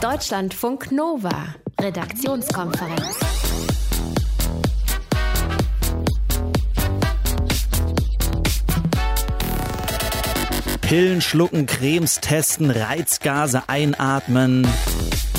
Deutschlandfunk Nova, Redaktionskonferenz. Pillen schlucken, Cremes testen, Reizgase einatmen.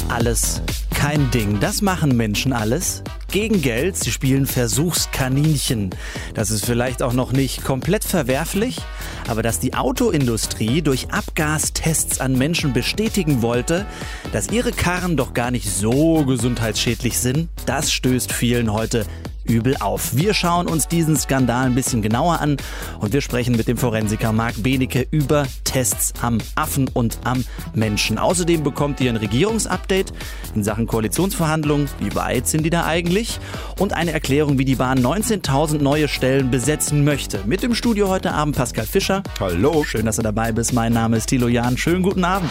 Alles kein Ding. Das machen Menschen alles. Gegen Geld, sie spielen Versuchskaninchen. Das ist vielleicht auch noch nicht komplett verwerflich, aber dass die Autoindustrie durch Abgastests an Menschen bestätigen wollte, dass ihre Karren doch gar nicht so gesundheitsschädlich sind, das stößt vielen heute übel auf. Wir schauen uns diesen Skandal ein bisschen genauer an und wir sprechen mit dem Forensiker Marc Benecke über Tests am Affen und am Menschen. Außerdem bekommt ihr ein Regierungsupdate in Sachen Koalitionsverhandlungen. Wie weit sind die da eigentlich? Und eine Erklärung, wie die Bahn 19.000 neue Stellen besetzen möchte. Mit im Studio heute Abend Pascal Fischer. Hallo. Schön, dass du dabei bist. Mein Name ist Thilo Jahn. Schönen guten Abend.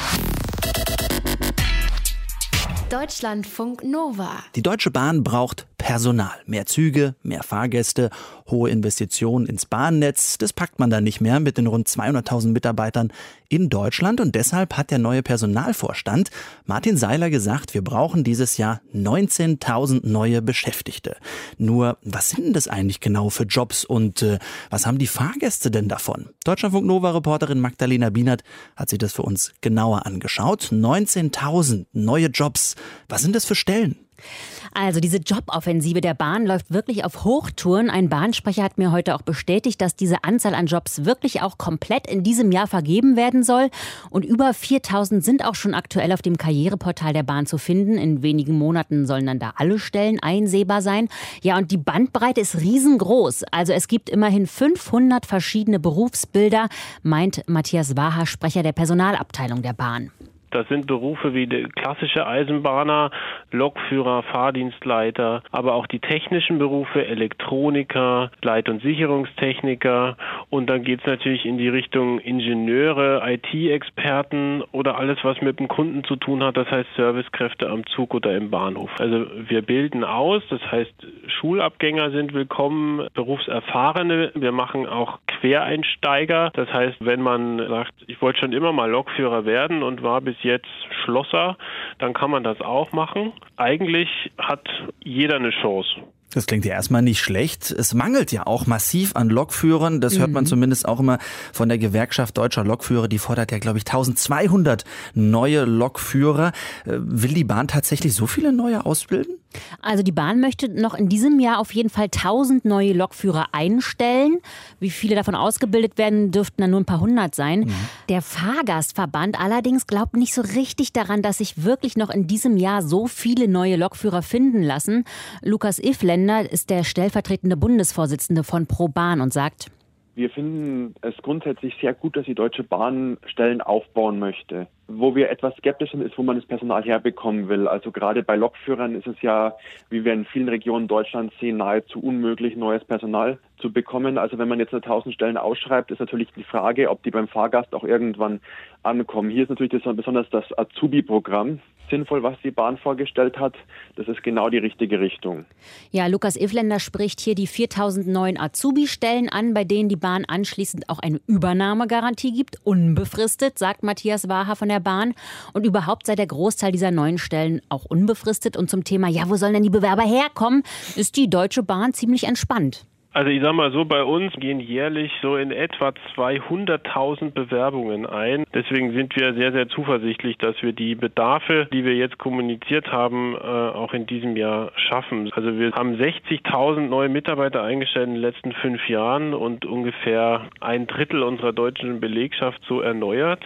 Deutschlandfunk Nova. Die Deutsche Bahn braucht Personal. Mehr Züge, mehr Fahrgäste, hohe Investitionen ins Bahnnetz. Das packt man dann nicht mehr mit den rund 200.000 Mitarbeitern in Deutschland. Und deshalb hat der neue Personalvorstand Martin Seiler gesagt, wir brauchen dieses Jahr 19.000 neue Beschäftigte. Nur, was sind denn das eigentlich genau für Jobs und äh, was haben die Fahrgäste denn davon? Deutschlandfunk Nova-Reporterin Magdalena Bienert hat sich das für uns genauer angeschaut. 19.000 neue Jobs. Was sind das für Stellen? Also diese Joboffensive der Bahn läuft wirklich auf Hochtouren. Ein Bahnsprecher hat mir heute auch bestätigt, dass diese Anzahl an Jobs wirklich auch komplett in diesem Jahr vergeben werden soll. Und über 4000 sind auch schon aktuell auf dem Karriereportal der Bahn zu finden. In wenigen Monaten sollen dann da alle Stellen einsehbar sein. Ja, und die Bandbreite ist riesengroß. Also es gibt immerhin 500 verschiedene Berufsbilder, meint Matthias Waha, Sprecher der Personalabteilung der Bahn. Das sind Berufe wie klassische Eisenbahner, Lokführer, Fahrdienstleiter, aber auch die technischen Berufe, Elektroniker, Leit- und Sicherungstechniker. Und dann geht es natürlich in die Richtung Ingenieure, IT-Experten oder alles, was mit dem Kunden zu tun hat, das heißt Servicekräfte am Zug oder im Bahnhof. Also wir bilden aus, das heißt Schulabgänger sind willkommen, Berufserfahrene. Wir machen auch Quereinsteiger. Das heißt, wenn man sagt, ich wollte schon immer mal Lokführer werden und war bis jetzt Schlosser, dann kann man das auch machen. Eigentlich hat jeder eine Chance. Das klingt ja erstmal nicht schlecht. Es mangelt ja auch massiv an Lokführern. Das hört man mhm. zumindest auch immer von der Gewerkschaft deutscher Lokführer. Die fordert ja, glaube ich, 1200 neue Lokführer. Äh, will die Bahn tatsächlich so viele neue ausbilden? Also die Bahn möchte noch in diesem Jahr auf jeden Fall 1000 neue Lokführer einstellen. Wie viele davon ausgebildet werden, dürften dann nur ein paar hundert sein. Mhm. Der Fahrgastverband allerdings glaubt nicht so richtig daran, dass sich wirklich noch in diesem Jahr so viele neue Lokführer finden lassen. Lukas Ifländer ist der stellvertretende Bundesvorsitzende von ProBahn und sagt, wir finden es grundsätzlich sehr gut, dass die Deutsche Bahn Stellen aufbauen möchte. Wo wir etwas skeptisch sind, ist, wo man das Personal herbekommen will. Also gerade bei Lokführern ist es ja, wie wir in vielen Regionen Deutschlands sehen, nahezu unmöglich, neues Personal zu bekommen. Also wenn man jetzt eine 1000 Stellen ausschreibt, ist natürlich die Frage, ob die beim Fahrgast auch irgendwann ankommen. Hier ist natürlich das, besonders das Azubi-Programm sinnvoll, was die Bahn vorgestellt hat. Das ist genau die richtige Richtung. Ja, Lukas Ivländer spricht hier die 4000 neuen Azubi-Stellen an, bei denen die Bahn anschließend auch eine Übernahmegarantie gibt, unbefristet, sagt Matthias Waha von der Bahn. Und überhaupt sei der Großteil dieser neuen Stellen auch unbefristet. Und zum Thema, ja, wo sollen denn die Bewerber herkommen, ist die Deutsche Bahn ziemlich entspannt. Also ich sag mal so, bei uns gehen jährlich so in etwa 200.000 Bewerbungen ein. Deswegen sind wir sehr, sehr zuversichtlich, dass wir die Bedarfe, die wir jetzt kommuniziert haben, äh, auch in diesem Jahr schaffen. Also wir haben 60.000 neue Mitarbeiter eingestellt in den letzten fünf Jahren und ungefähr ein Drittel unserer deutschen Belegschaft so erneuert.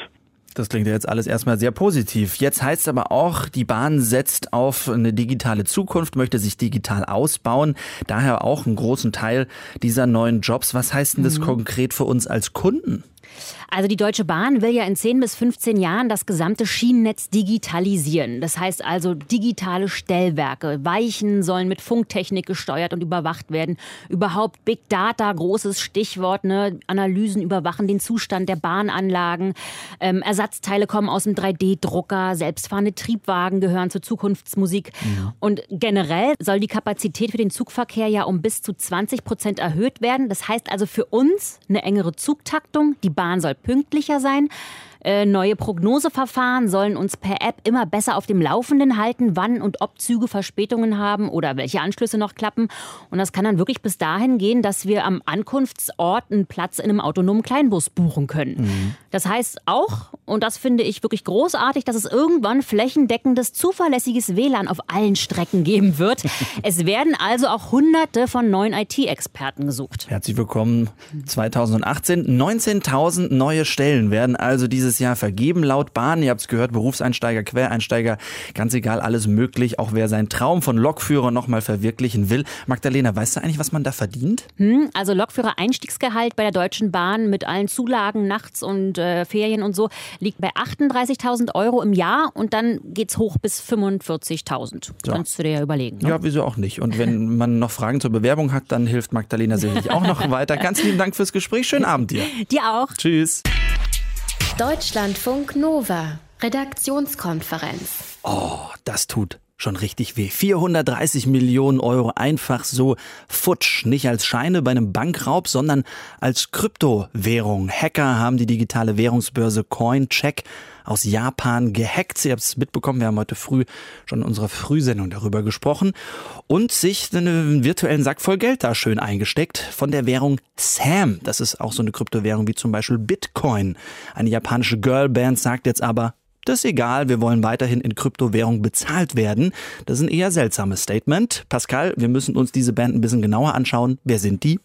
Das klingt ja jetzt alles erstmal sehr positiv. Jetzt heißt aber auch, die Bahn setzt auf eine digitale Zukunft, möchte sich digital ausbauen. Daher auch einen großen Teil dieser neuen Jobs. Was heißt denn das mhm. konkret für uns als Kunden? Also die Deutsche Bahn will ja in 10 bis 15 Jahren das gesamte Schienennetz digitalisieren. Das heißt also digitale Stellwerke. Weichen sollen mit Funktechnik gesteuert und überwacht werden. Überhaupt Big Data, großes Stichwort. Ne? Analysen überwachen den Zustand der Bahnanlagen. Ähm, Ersatzteile kommen aus dem 3D-Drucker. Selbstfahrende Triebwagen gehören zur Zukunftsmusik. Ja. Und generell soll die Kapazität für den Zugverkehr ja um bis zu 20 Prozent erhöht werden. Das heißt also für uns eine engere Zugtaktung. Die Bahn soll pünktlicher sein. Äh, neue Prognoseverfahren sollen uns per App immer besser auf dem Laufenden halten, wann und ob Züge Verspätungen haben oder welche Anschlüsse noch klappen. Und das kann dann wirklich bis dahin gehen, dass wir am Ankunftsort einen Platz in einem autonomen Kleinbus buchen können. Mhm. Das heißt auch, und das finde ich wirklich großartig, dass es irgendwann flächendeckendes, zuverlässiges WLAN auf allen Strecken geben wird. es werden also auch hunderte von neuen IT-Experten gesucht. Herzlich willkommen 2018. 19.000 neue Stellen werden also dieses Jahr vergeben laut Bahn. Ihr habt es gehört, Berufseinsteiger, Quereinsteiger, ganz egal, alles möglich. Auch wer seinen Traum von Lokführer nochmal verwirklichen will. Magdalena, weißt du eigentlich, was man da verdient? Hm, also Lokführer-Einstiegsgehalt bei der Deutschen Bahn mit allen Zulagen nachts und äh, Ferien und so liegt bei 38.000 Euro im Jahr und dann geht es hoch bis 45.000. So. Kannst du dir ja überlegen. Ne? Ja, wieso auch nicht. Und wenn man noch Fragen zur Bewerbung hat, dann hilft Magdalena sicherlich auch noch weiter. Ganz lieben Dank fürs Gespräch. Schönen Abend dir. Dir auch. Tschüss. Deutschlandfunk Nova. Redaktionskonferenz. Oh, das tut schon richtig weh. 430 Millionen Euro einfach so futsch. Nicht als Scheine bei einem Bankraub, sondern als Kryptowährung. Hacker haben die digitale Währungsbörse Coincheck aus Japan gehackt. Ihr habt es mitbekommen, wir haben heute früh schon in unserer Frühsendung darüber gesprochen. Und sich einen virtuellen Sack voll Geld da schön eingesteckt von der Währung Sam. Das ist auch so eine Kryptowährung wie zum Beispiel Bitcoin. Eine japanische Girlband sagt jetzt aber, das ist egal, wir wollen weiterhin in Kryptowährung bezahlt werden. Das ist ein eher seltsames Statement. Pascal, wir müssen uns diese Band ein bisschen genauer anschauen. Wer sind die?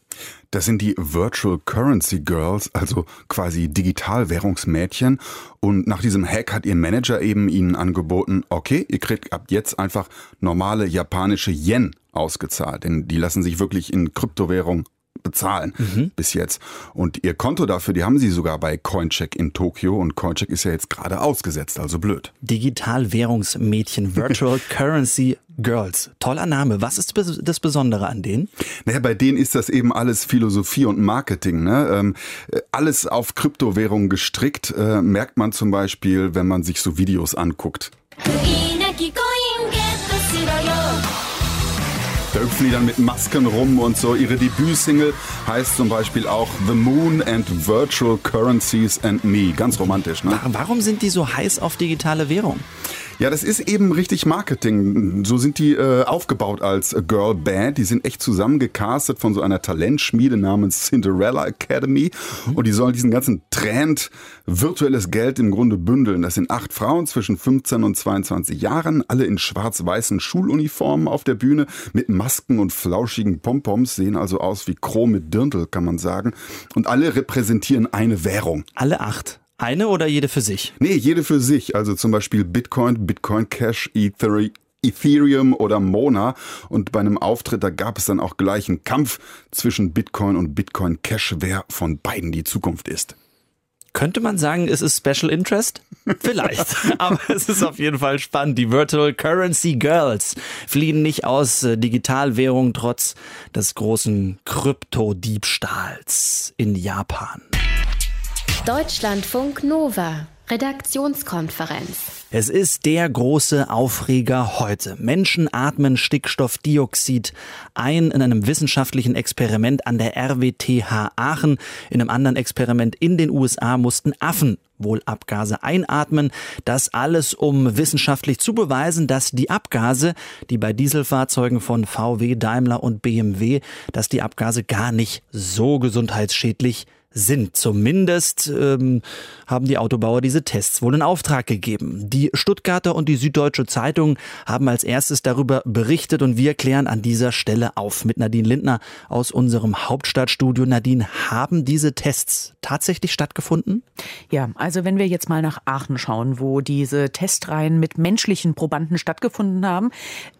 Das sind die Virtual Currency Girls, also quasi Digitalwährungsmädchen. Und nach diesem Hack hat ihr Manager eben ihnen angeboten, okay, ihr kriegt ab jetzt einfach normale japanische Yen ausgezahlt, denn die lassen sich wirklich in Kryptowährung bezahlen mhm. bis jetzt. Und ihr Konto dafür, die haben sie sogar bei Coincheck in Tokio und Coincheck ist ja jetzt gerade ausgesetzt, also blöd. Digitalwährungsmädchen, Virtual Currency Girls. Toller Name. Was ist das Besondere an denen? Naja, bei denen ist das eben alles Philosophie und Marketing. Ne? Ähm, alles auf Kryptowährungen gestrickt, äh, merkt man zum Beispiel, wenn man sich so Videos anguckt. Die dann mit Masken rum und so. Ihre Debütsingle heißt zum Beispiel auch The Moon and Virtual Currencies and Me. Ganz romantisch, ne? Warum sind die so heiß auf digitale Währung? Ja, das ist eben richtig Marketing. So sind die äh, aufgebaut als Girl Band. Die sind echt zusammengecastet von so einer Talentschmiede namens Cinderella Academy. Mhm. Und die sollen diesen ganzen Trend virtuelles Geld im Grunde bündeln. Das sind acht Frauen zwischen 15 und 22 Jahren, alle in schwarz-weißen Schuluniformen auf der Bühne mit Masken und flauschigen Pompoms, sehen also aus wie Crow mit Dirndl, kann man sagen. Und alle repräsentieren eine Währung. Alle acht? Eine oder jede für sich? Nee, jede für sich. Also zum Beispiel Bitcoin, Bitcoin Cash, Ethereum. Ethereum oder Mona. Und bei einem Auftritt, da gab es dann auch gleich einen Kampf zwischen Bitcoin und Bitcoin Cash, wer von beiden die Zukunft ist. Könnte man sagen, es ist Special Interest? Vielleicht. Aber es ist auf jeden Fall spannend. Die Virtual Currency Girls fliehen nicht aus äh, Digitalwährung trotz des großen Kryptodiebstahls in Japan. Deutschlandfunk Nova. Redaktionskonferenz. Es ist der große Aufreger heute. Menschen atmen Stickstoffdioxid ein in einem wissenschaftlichen Experiment an der RWTH Aachen. In einem anderen Experiment in den USA mussten Affen wohl Abgase einatmen. Das alles, um wissenschaftlich zu beweisen, dass die Abgase, die bei Dieselfahrzeugen von VW, Daimler und BMW, dass die Abgase gar nicht so gesundheitsschädlich sind. Zumindest ähm, haben die Autobauer diese Tests wohl in Auftrag gegeben. Die Stuttgarter und die Süddeutsche Zeitung haben als erstes darüber berichtet und wir klären an dieser Stelle auf mit Nadine Lindner aus unserem Hauptstadtstudio. Nadine, haben diese Tests tatsächlich stattgefunden? Ja, also wenn wir jetzt mal nach Aachen schauen, wo diese Testreihen mit menschlichen Probanden stattgefunden haben.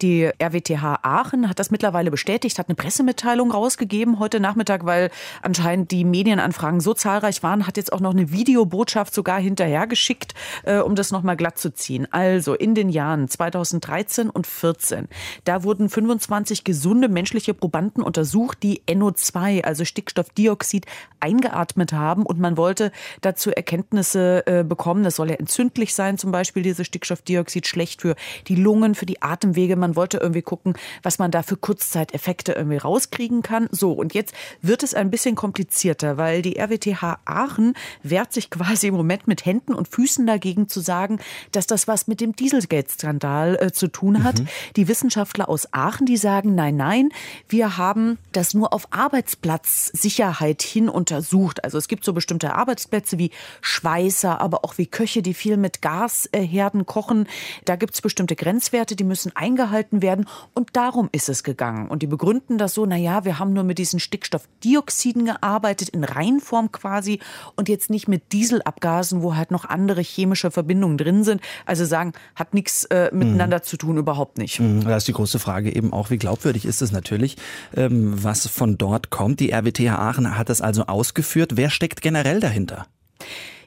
Die RWTH Aachen hat das mittlerweile bestätigt, hat eine Pressemitteilung rausgegeben heute Nachmittag, weil anscheinend die Medienanfragen so zahlreich waren, hat jetzt auch noch eine Videobotschaft sogar hinterhergeschickt, äh, um das nochmal glatt zu ziehen. Also in den Jahren 2013 und 14, da wurden 25 gesunde menschliche Probanden untersucht, die NO2, also Stickstoffdioxid, eingeatmet haben und man wollte dazu Erkenntnisse äh, bekommen. Das soll ja entzündlich sein, zum Beispiel dieses Stickstoffdioxid, schlecht für die Lungen, für die Atemwege. Man wollte irgendwie gucken, was man da für Kurzzeiteffekte irgendwie rauskriegen kann. So, und jetzt wird es ein bisschen komplizierter, weil die die RWTH Aachen wehrt sich quasi im Moment mit Händen und Füßen dagegen zu sagen, dass das was mit dem Dieselgate-Skandal äh, zu tun hat. Mhm. Die Wissenschaftler aus Aachen, die sagen, nein, nein, wir haben das nur auf Arbeitsplatzsicherheit hin untersucht. Also es gibt so bestimmte Arbeitsplätze wie Schweißer, aber auch wie Köche, die viel mit Gasherden kochen. Da gibt es bestimmte Grenzwerte, die müssen eingehalten werden. Und darum ist es gegangen. Und die begründen das so, na ja, wir haben nur mit diesen Stickstoffdioxiden gearbeitet, in Reinform quasi, und jetzt nicht mit Dieselabgasen, wo halt noch andere chemische Verbindungen drin sind. Also sagen, hat nichts äh, miteinander mhm. zu tun, überhaupt nicht. Mhm. Da ist die große Frage eben auch, wie glaubwürdig ist es natürlich, ähm, was von dort kommt. Die RWTH Aachen hat das also ausgeführt. Wer steckt generell dahinter?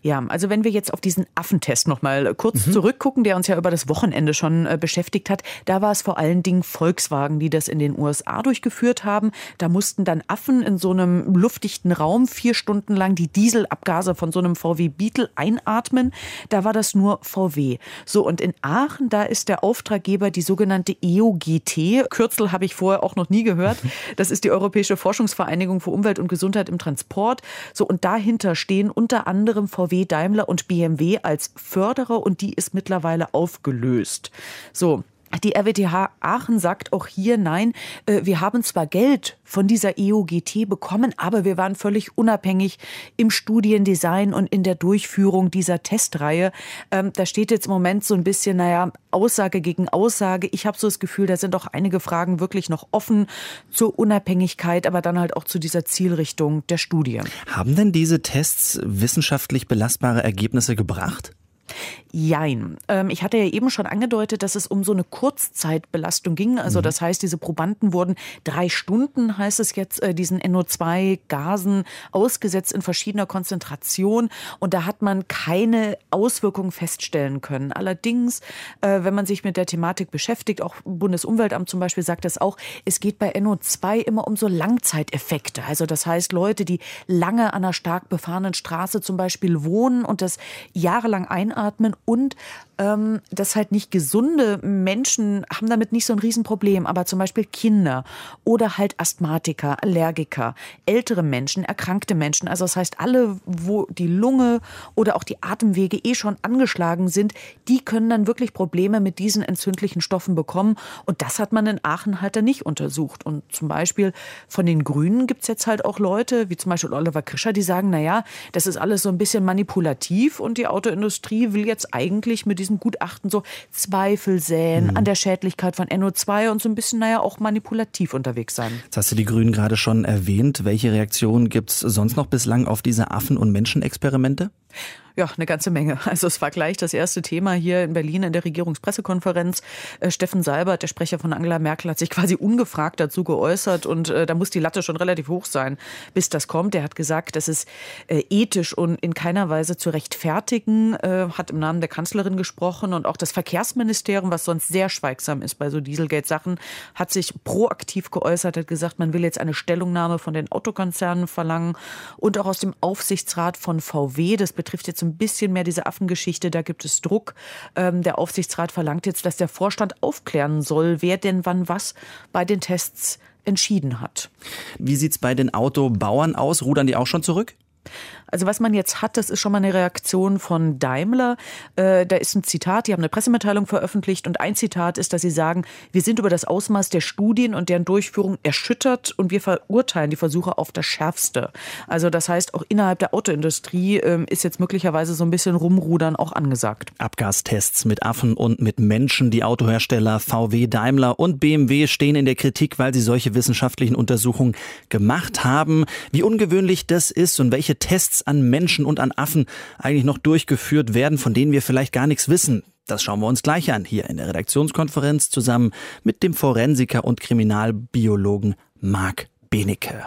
Ja, also wenn wir jetzt auf diesen Affentest noch mal kurz mhm. zurückgucken, der uns ja über das Wochenende schon äh, beschäftigt hat, da war es vor allen Dingen Volkswagen, die das in den USA durchgeführt haben. Da mussten dann Affen in so einem luftdichten Raum vier Stunden lang die Dieselabgase von so einem VW Beetle einatmen. Da war das nur VW. So, und in Aachen, da ist der Auftraggeber die sogenannte EOGT. Kürzel habe ich vorher auch noch nie gehört. Das ist die Europäische Forschungsvereinigung für Umwelt und Gesundheit im Transport. So, und dahinter stehen unter anderem VW Daimler und BMW als Förderer und die ist mittlerweile aufgelöst. So, die RWTH Aachen sagt auch hier, nein, äh, wir haben zwar Geld von dieser EOGT bekommen, aber wir waren völlig unabhängig im Studiendesign und in der Durchführung dieser Testreihe. Ähm, da steht jetzt im Moment so ein bisschen, naja, Aussage gegen Aussage. Ich habe so das Gefühl, da sind auch einige Fragen wirklich noch offen zur Unabhängigkeit, aber dann halt auch zu dieser Zielrichtung der Studie. Haben denn diese Tests wissenschaftlich belastbare Ergebnisse gebracht? Jein. Ähm, ich hatte ja eben schon angedeutet, dass es um so eine Kurzzeitbelastung ging. Also mhm. das heißt, diese Probanden wurden drei Stunden, heißt es jetzt, äh, diesen NO2-Gasen ausgesetzt in verschiedener Konzentration. Und da hat man keine Auswirkungen feststellen können. Allerdings, äh, wenn man sich mit der Thematik beschäftigt, auch Bundesumweltamt zum Beispiel sagt das auch, es geht bei NO2 immer um so Langzeiteffekte. Also das heißt, Leute, die lange an einer stark befahrenen Straße zum Beispiel wohnen und das jahrelang einatmen und ähm, dass halt nicht gesunde Menschen haben damit nicht so ein Riesenproblem, aber zum Beispiel Kinder oder halt Asthmatiker, Allergiker, ältere Menschen, erkrankte Menschen, also das heißt alle, wo die Lunge oder auch die Atemwege eh schon angeschlagen sind, die können dann wirklich Probleme mit diesen entzündlichen Stoffen bekommen. Und das hat man in Aachen halt dann nicht untersucht. Und zum Beispiel von den Grünen gibt es jetzt halt auch Leute, wie zum Beispiel Oliver Krischer, die sagen, naja, das ist alles so ein bisschen manipulativ und die Autoindustrie will jetzt eigentlich mit diesem Gutachten so Zweifel säen mhm. an der Schädlichkeit von NO2 und so ein bisschen, naja, auch manipulativ unterwegs sein. Jetzt hast du die Grünen gerade schon erwähnt. Welche Reaktionen gibt es sonst noch bislang auf diese Affen- und Menschenexperimente? Ja, eine ganze Menge. Also es war gleich das erste Thema hier in Berlin in der Regierungspressekonferenz. Äh, Steffen Seibert, der Sprecher von Angela Merkel, hat sich quasi ungefragt dazu geäußert und äh, da muss die Latte schon relativ hoch sein, bis das kommt. Er hat gesagt, das ist äh, ethisch und in keiner Weise zu rechtfertigen, hat im Namen der Kanzlerin gesprochen und auch das Verkehrsministerium, was sonst sehr schweigsam ist bei so Dieselgate-Sachen, hat sich proaktiv geäußert, hat gesagt, man will jetzt eine Stellungnahme von den Autokonzernen verlangen und auch aus dem Aufsichtsrat von VW. Das betrifft jetzt ein bisschen mehr diese Affengeschichte, da gibt es Druck. Ähm, der Aufsichtsrat verlangt jetzt, dass der Vorstand aufklären soll, wer denn wann was bei den Tests entschieden hat. Wie sieht es bei den Autobauern aus? Rudern die auch schon zurück? Also was man jetzt hat, das ist schon mal eine Reaktion von Daimler. Äh, da ist ein Zitat, die haben eine Pressemitteilung veröffentlicht und ein Zitat ist, dass sie sagen, wir sind über das Ausmaß der Studien und deren Durchführung erschüttert und wir verurteilen die Versuche auf das Schärfste. Also das heißt, auch innerhalb der Autoindustrie äh, ist jetzt möglicherweise so ein bisschen Rumrudern auch angesagt. Abgastests mit Affen und mit Menschen. Die Autohersteller VW, Daimler und BMW stehen in der Kritik, weil sie solche wissenschaftlichen Untersuchungen gemacht haben. Wie ungewöhnlich das ist und welche Tests an Menschen und an Affen eigentlich noch durchgeführt werden, von denen wir vielleicht gar nichts wissen. Das schauen wir uns gleich an hier in der Redaktionskonferenz zusammen mit dem Forensiker und Kriminalbiologen Marc Benecke.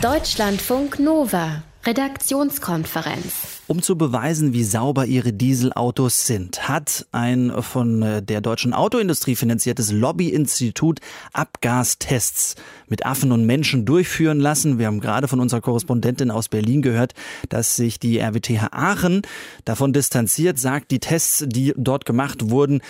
Deutschlandfunk Nova Redaktionskonferenz. Um zu beweisen, wie sauber ihre Dieselautos sind, hat ein von äh, der deutschen Autoindustrie finanziertes Lobbyinstitut Abgastests mit Affen und Menschen durchführen lassen. Wir haben gerade von unserer Korrespondentin aus Berlin gehört, dass sich die RWTH Aachen davon distanziert, sagt, die Tests, die dort gemacht wurden,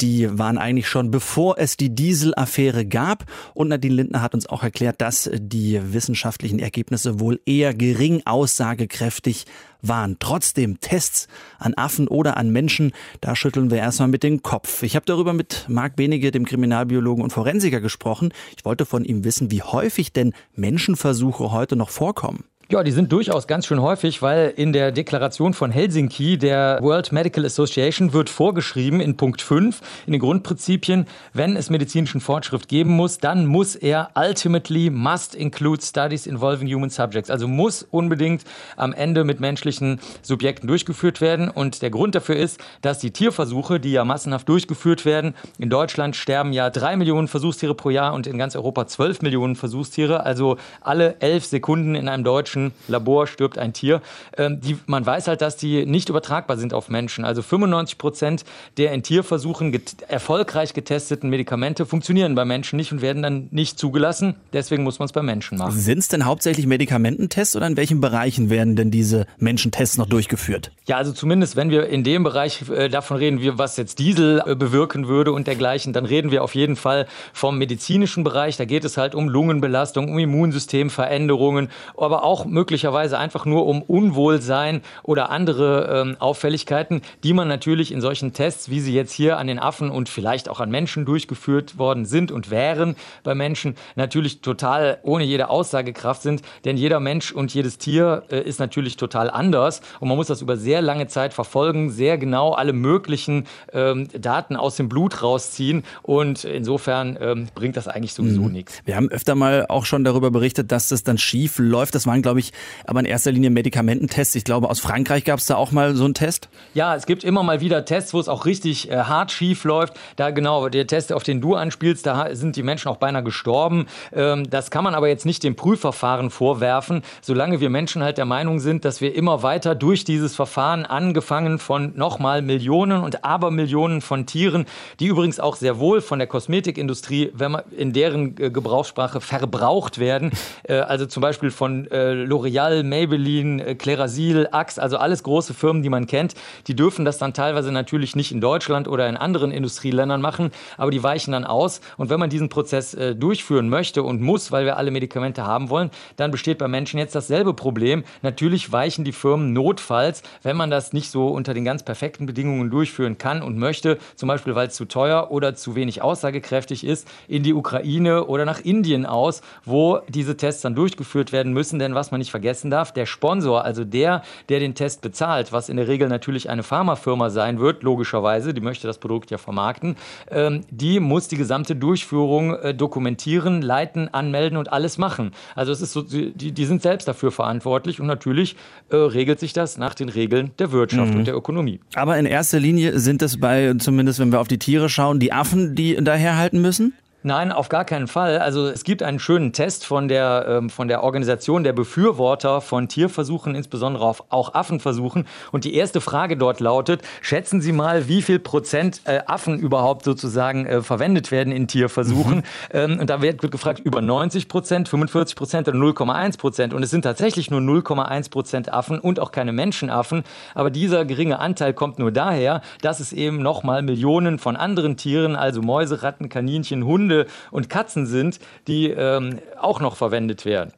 die waren eigentlich schon bevor es die Dieselaffäre gab. Und Nadine Lindner hat uns auch erklärt, dass die wissenschaftlichen Ergebnisse wohl eher gering aussagekräftig waren. Trotzdem Tests an Affen oder an Menschen, da schütteln wir erstmal mit dem Kopf. Ich habe darüber mit Marc Benige, dem Kriminalbiologen und Forensiker, gesprochen. Ich wollte von ihm wissen, wie häufig denn Menschenversuche heute noch vorkommen. Ja, die sind durchaus ganz schön häufig, weil in der Deklaration von Helsinki der World Medical Association wird vorgeschrieben in Punkt 5 in den Grundprinzipien, wenn es medizinischen Fortschritt geben muss, dann muss er ultimately must include studies involving human subjects. Also muss unbedingt am Ende mit menschlichen Subjekten durchgeführt werden. Und der Grund dafür ist, dass die Tierversuche, die ja massenhaft durchgeführt werden, in Deutschland sterben ja drei Millionen Versuchstiere pro Jahr und in ganz Europa zwölf Millionen Versuchstiere. Also alle elf Sekunden in einem deutschen deutschen Labor stirbt ein Tier. Ähm, die, man weiß halt, dass die nicht übertragbar sind auf Menschen. Also 95 Prozent der in Tierversuchen get erfolgreich getesteten Medikamente funktionieren bei Menschen nicht und werden dann nicht zugelassen. Deswegen muss man es bei Menschen machen. Sind es denn hauptsächlich Medikamententests oder in welchen Bereichen werden denn diese Menschentests noch durchgeführt? Ja, also zumindest, wenn wir in dem Bereich äh, davon reden, wie, was jetzt Diesel äh, bewirken würde und dergleichen, dann reden wir auf jeden Fall vom medizinischen Bereich. Da geht es halt um Lungenbelastung, um Immunsystemveränderungen, aber auch möglicherweise einfach nur um Unwohlsein oder andere ähm, Auffälligkeiten, die man natürlich in solchen Tests, wie sie jetzt hier an den Affen und vielleicht auch an Menschen durchgeführt worden sind und wären bei Menschen, natürlich total ohne jede Aussagekraft sind. Denn jeder Mensch und jedes Tier äh, ist natürlich total anders und man muss das über sehr lange Zeit verfolgen, sehr genau alle möglichen ähm, Daten aus dem Blut rausziehen und insofern ähm, bringt das eigentlich sowieso mhm. nichts. Wir haben öfter mal auch schon darüber berichtet, dass das dann schief läuft. Das waren, glaube ich, ich, aber in erster Linie Medikamententests. Ich glaube, aus Frankreich gab es da auch mal so einen Test. Ja, es gibt immer mal wieder Tests, wo es auch richtig äh, hart schief läuft. Da genau, der Test, auf den du anspielst, da sind die Menschen auch beinahe gestorben. Ähm, das kann man aber jetzt nicht dem Prüfverfahren vorwerfen, solange wir Menschen halt der Meinung sind, dass wir immer weiter durch dieses Verfahren, angefangen von nochmal Millionen und Abermillionen von Tieren, die übrigens auch sehr wohl von der Kosmetikindustrie, wenn man in deren äh, Gebrauchssprache verbraucht werden, äh, also zum Beispiel von äh, L'Oreal, Maybelline, äh, Klerasil, Axe, also alles große Firmen, die man kennt, die dürfen das dann teilweise natürlich nicht in Deutschland oder in anderen Industrieländern machen, aber die weichen dann aus. Und wenn man diesen Prozess äh, durchführen möchte und muss, weil wir alle Medikamente haben wollen, dann besteht bei Menschen jetzt dasselbe Problem. Natürlich weichen die Firmen notfalls, wenn man das nicht so unter den ganz perfekten Bedingungen durchführen kann und möchte, zum Beispiel weil es zu teuer oder zu wenig aussagekräftig ist, in die Ukraine oder nach Indien aus, wo diese Tests dann durchgeführt werden müssen. Denn was man nicht vergessen darf, der Sponsor, also der, der den Test bezahlt, was in der Regel natürlich eine Pharmafirma sein wird, logischerweise, die möchte das Produkt ja vermarkten, ähm, die muss die gesamte Durchführung äh, dokumentieren, leiten, anmelden und alles machen. Also es ist so, die, die sind selbst dafür verantwortlich und natürlich äh, regelt sich das nach den Regeln der Wirtschaft mhm. und der Ökonomie. Aber in erster Linie sind es bei, zumindest wenn wir auf die Tiere schauen, die Affen, die daherhalten müssen? Nein, auf gar keinen Fall. Also es gibt einen schönen Test von der, ähm, von der Organisation der Befürworter von Tierversuchen, insbesondere auf, auch Affenversuchen. Und die erste Frage dort lautet, schätzen Sie mal, wie viel Prozent äh, Affen überhaupt sozusagen äh, verwendet werden in Tierversuchen. Mhm. Ähm, und da wird, wird gefragt, über 90 Prozent, 45 Prozent oder 0,1 Prozent. Und es sind tatsächlich nur 0,1 Prozent Affen und auch keine Menschenaffen. Aber dieser geringe Anteil kommt nur daher, dass es eben nochmal Millionen von anderen Tieren, also Mäuse, Ratten, Kaninchen, Hunde, Hunde und Katzen sind, die ähm, auch noch verwendet werden.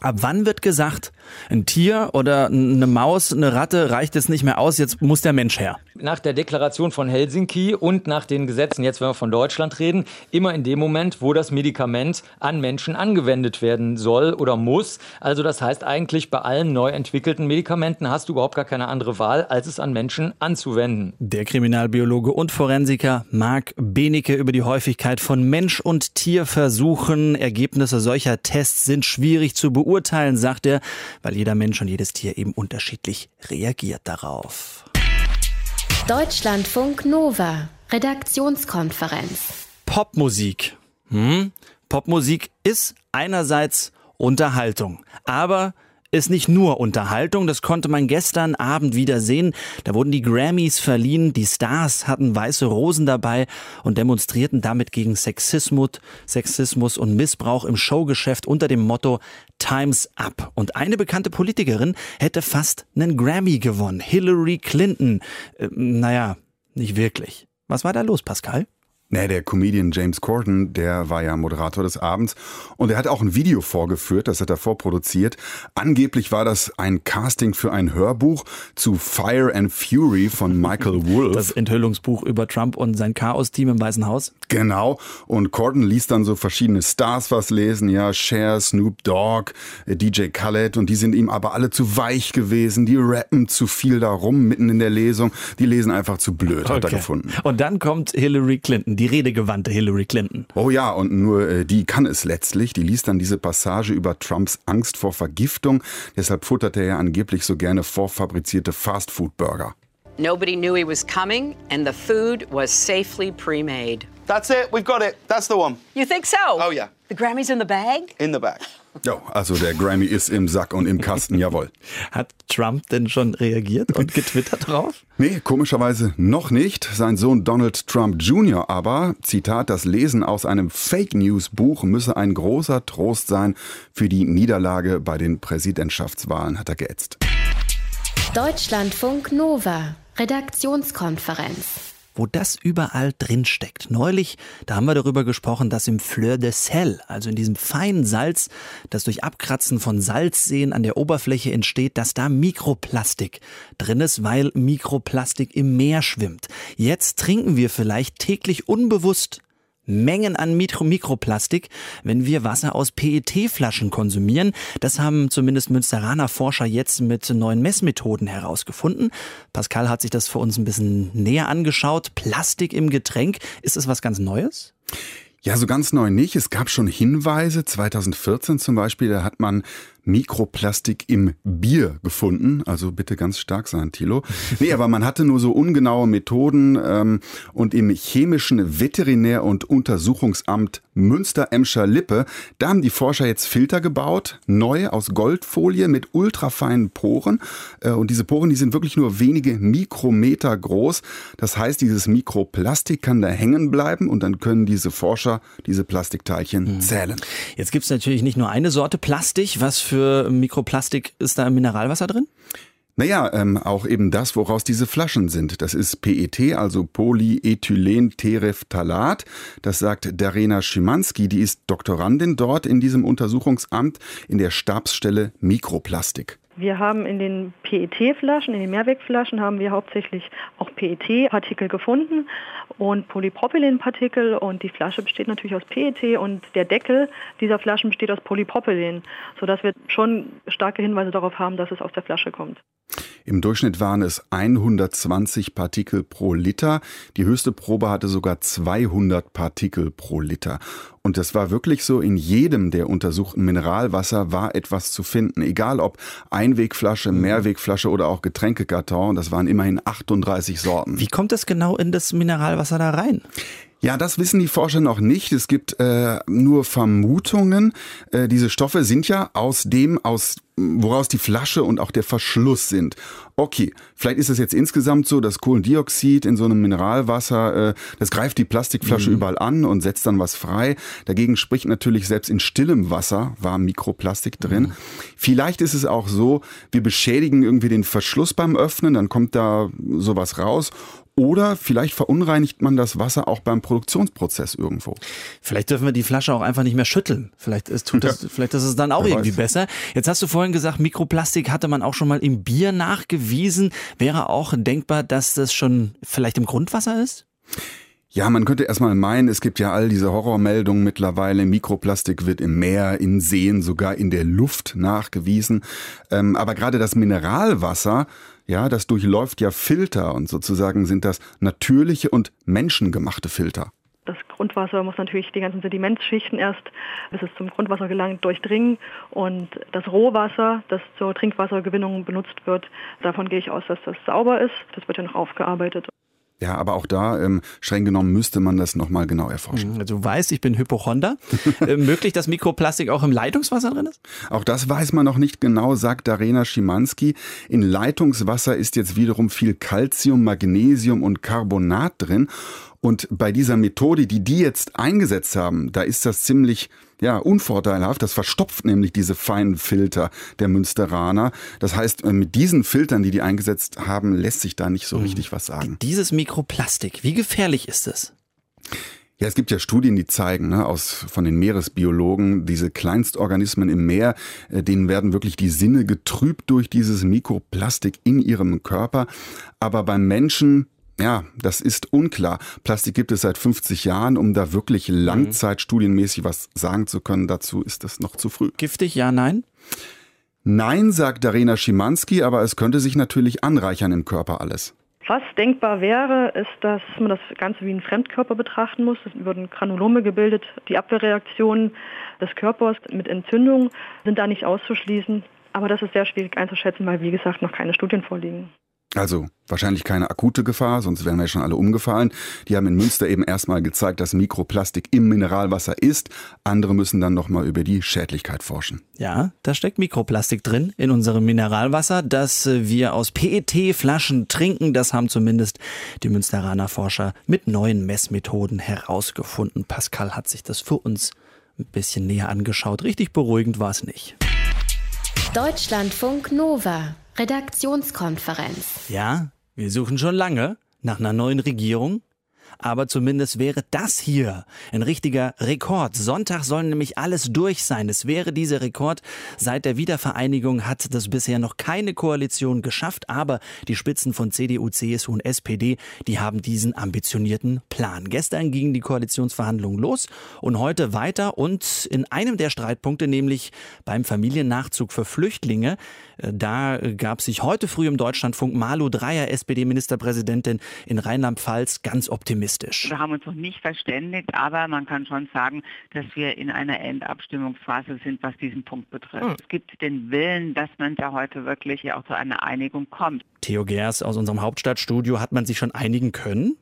Ab wann wird gesagt, ein Tier oder eine Maus, eine Ratte reicht es nicht mehr aus, jetzt muss der Mensch her? Nach der Deklaration von Helsinki und nach den Gesetzen, jetzt wenn wir von Deutschland reden, immer in dem Moment, wo das Medikament an Menschen angewendet werden soll oder muss. Also das heißt eigentlich, bei allen neu entwickelten Medikamenten hast du überhaupt gar keine andere Wahl, als es an Menschen anzuwenden. Der Kriminalbiologe und Forensiker Marc Benecke über die Häufigkeit von Mensch- und Tierversuchen. Ergebnisse solcher Tests sind schwierig zu beurteilen beurteilen, sagt er, weil jeder Mensch und jedes Tier eben unterschiedlich reagiert darauf. Deutschlandfunk Nova, Redaktionskonferenz. Popmusik. Hm? Popmusik ist einerseits Unterhaltung, aber ist nicht nur Unterhaltung, das konnte man gestern Abend wieder sehen. Da wurden die Grammys verliehen, die Stars hatten weiße Rosen dabei und demonstrierten damit gegen Sexismus, Sexismus und Missbrauch im Showgeschäft unter dem Motto Times Up. Und eine bekannte Politikerin hätte fast einen Grammy gewonnen. Hillary Clinton. Äh, naja, nicht wirklich. Was war da los, Pascal? Nee, der Comedian James Corden, der war ja Moderator des Abends und er hat auch ein Video vorgeführt, das hat er vorproduziert. Angeblich war das ein Casting für ein Hörbuch zu Fire and Fury von Michael Wolff. Das Enthüllungsbuch über Trump und sein Chaos-Team im Weißen Haus. Genau. Und Corden ließ dann so verschiedene Stars was lesen, ja, Cher, Snoop Dogg, DJ Khaled und die sind ihm aber alle zu weich gewesen, die rappen zu viel darum mitten in der Lesung, die lesen einfach zu blöd, okay. hat er gefunden. Und dann kommt Hillary Clinton die redegewandte Hillary Clinton. Oh ja, und nur äh, die kann es letztlich. Die liest dann diese Passage über Trumps Angst vor Vergiftung. Deshalb futterte er angeblich so gerne vorfabrizierte Fastfood-Burger. Nobody knew he was coming and the food was safely pre-made. That's it. We've got it. That's the one. You think so? Oh yeah. The Grammy's in the bag? In the bag. Ja, also der Grammy ist im Sack und im Kasten, jawohl. Hat Trump denn schon reagiert und getwittert drauf? Nee, komischerweise noch nicht. Sein Sohn Donald Trump Jr. aber, Zitat, das Lesen aus einem Fake News Buch müsse ein großer Trost sein für die Niederlage bei den Präsidentschaftswahlen, hat er geätzt. Deutschlandfunk Nova, Redaktionskonferenz wo das überall drin steckt. Neulich, da haben wir darüber gesprochen, dass im Fleur de Sel, also in diesem feinen Salz, das durch Abkratzen von Salzseen an der Oberfläche entsteht, dass da Mikroplastik drin ist, weil Mikroplastik im Meer schwimmt. Jetzt trinken wir vielleicht täglich unbewusst Mengen an Mikro Mikroplastik, wenn wir Wasser aus PET-Flaschen konsumieren. Das haben zumindest Münsteraner Forscher jetzt mit neuen Messmethoden herausgefunden. Pascal hat sich das für uns ein bisschen näher angeschaut. Plastik im Getränk, ist es was ganz Neues? Ja, so ganz neu nicht. Es gab schon Hinweise. 2014 zum Beispiel, da hat man Mikroplastik im Bier gefunden. Also bitte ganz stark sein, Thilo. Nee, aber man hatte nur so ungenaue Methoden ähm, und im chemischen Veterinär- und Untersuchungsamt Münster-Emscher-Lippe, da haben die Forscher jetzt Filter gebaut, neu aus Goldfolie mit ultrafeinen Poren. Äh, und diese Poren, die sind wirklich nur wenige Mikrometer groß. Das heißt, dieses Mikroplastik kann da hängen bleiben und dann können diese Forscher diese Plastikteilchen mhm. zählen. Jetzt gibt's natürlich nicht nur eine Sorte Plastik. Was für für Mikroplastik ist da im Mineralwasser drin? Naja, ähm, auch eben das, woraus diese Flaschen sind. Das ist PET, also Polyethylenterephthalat. Das sagt Darena Schimanski, die ist Doktorandin dort in diesem Untersuchungsamt in der Stabsstelle Mikroplastik. Wir haben in den PET-Flaschen, in den Mehrwegflaschen haben wir hauptsächlich auch PET-Partikel gefunden und Polypropylen-Partikel und die Flasche besteht natürlich aus PET und der Deckel dieser Flaschen besteht aus Polypropylen, sodass wir schon starke Hinweise darauf haben, dass es aus der Flasche kommt. Im Durchschnitt waren es 120 Partikel pro Liter. Die höchste Probe hatte sogar 200 Partikel pro Liter. Und das war wirklich so, in jedem der untersuchten Mineralwasser war etwas zu finden. Egal ob Einwegflasche, mhm. Mehrwegflasche oder auch Getränkekarton, das waren immerhin 38 Sorten. Wie kommt es genau in das Mineralwasser da rein? Ja, das wissen die Forscher noch nicht. Es gibt äh, nur Vermutungen. Äh, diese Stoffe sind ja aus dem, aus woraus die Flasche und auch der Verschluss sind. Okay, vielleicht ist es jetzt insgesamt so, dass Kohlendioxid in so einem Mineralwasser, äh, das greift die Plastikflasche mhm. überall an und setzt dann was frei. Dagegen spricht natürlich selbst in stillem Wasser war Mikroplastik drin. Mhm. Vielleicht ist es auch so, wir beschädigen irgendwie den Verschluss beim Öffnen, dann kommt da sowas raus oder vielleicht verunreinigt man das Wasser auch beim Produktionsprozess irgendwo. Vielleicht dürfen wir die Flasche auch einfach nicht mehr schütteln. Vielleicht ist, tut das, ja. vielleicht ist es dann auch Wer irgendwie weiß. besser. Jetzt hast du vorhin gesagt, Mikroplastik hatte man auch schon mal im Bier nachgewiesen. Wäre auch denkbar, dass das schon vielleicht im Grundwasser ist? Ja, man könnte erstmal meinen, es gibt ja all diese Horrormeldungen mittlerweile. Mikroplastik wird im Meer, in Seen, sogar in der Luft nachgewiesen. Ähm, aber gerade das Mineralwasser ja, das durchläuft ja Filter und sozusagen sind das natürliche und menschengemachte Filter. Das Grundwasser muss natürlich die ganzen Sedimentschichten erst, bis es zum Grundwasser gelangt, durchdringen. Und das Rohwasser, das zur Trinkwassergewinnung benutzt wird, davon gehe ich aus, dass das sauber ist. Das wird ja noch aufgearbeitet. Ja, aber auch da, ähm, streng genommen, müsste man das nochmal genau erforschen. Also du weißt, ich bin Hypochonder. äh, möglich, dass Mikroplastik auch im Leitungswasser drin ist? Auch das weiß man noch nicht genau, sagt Darena Schimanski. In Leitungswasser ist jetzt wiederum viel Calcium, Magnesium und Carbonat drin. Und bei dieser Methode, die die jetzt eingesetzt haben, da ist das ziemlich ja, unvorteilhaft. Das verstopft nämlich diese feinen Filter der Münsteraner. Das heißt, äh, mit diesen Filtern, die die eingesetzt haben, lässt sich da nicht so richtig was sagen. Dieses Mikroplastik, wie gefährlich ist es? Ja, es gibt ja Studien, die zeigen, ne, aus, von den Meeresbiologen, diese Kleinstorganismen im Meer, äh, denen werden wirklich die Sinne getrübt durch dieses Mikroplastik in ihrem Körper. Aber beim Menschen, ja, das ist unklar. Plastik gibt es seit 50 Jahren, um da wirklich langzeitstudienmäßig was sagen zu können. Dazu ist es noch zu früh. Giftig, ja, nein? Nein, sagt Darena Schimanski, aber es könnte sich natürlich anreichern im Körper alles. Was denkbar wäre, ist, dass man das Ganze wie einen Fremdkörper betrachten muss. Es würden Granulome gebildet. Die Abwehrreaktionen des Körpers mit Entzündung sind da nicht auszuschließen. Aber das ist sehr schwierig einzuschätzen, weil, wie gesagt, noch keine Studien vorliegen. Also wahrscheinlich keine akute Gefahr, sonst wären wir ja schon alle umgefallen. Die haben in Münster eben erstmal gezeigt, dass Mikroplastik im Mineralwasser ist. Andere müssen dann nochmal über die Schädlichkeit forschen. Ja, da steckt Mikroplastik drin in unserem Mineralwasser, das wir aus PET-Flaschen trinken. Das haben zumindest die Münsteraner Forscher mit neuen Messmethoden herausgefunden. Pascal hat sich das für uns ein bisschen näher angeschaut. Richtig beruhigend war es nicht. Deutschlandfunk Nova. Redaktionskonferenz. Ja, wir suchen schon lange nach einer neuen Regierung. Aber zumindest wäre das hier ein richtiger Rekord. Sonntag soll nämlich alles durch sein. Es wäre dieser Rekord. Seit der Wiedervereinigung hat das bisher noch keine Koalition geschafft. Aber die Spitzen von CDU, CSU und SPD, die haben diesen ambitionierten Plan. Gestern gingen die Koalitionsverhandlungen los und heute weiter. Und in einem der Streitpunkte, nämlich beim Familiennachzug für Flüchtlinge, äh, da gab sich heute früh im Deutschlandfunk Malu Dreyer, SPD-Ministerpräsidentin in Rheinland-Pfalz, ganz optimistisch. Wir haben uns noch nicht verständigt, aber man kann schon sagen, dass wir in einer Endabstimmungsphase sind, was diesen Punkt betrifft. Hm. Es gibt den Willen, dass man da heute wirklich auch zu einer Einigung kommt. Theo Gers aus unserem Hauptstadtstudio, hat man sich schon einigen können?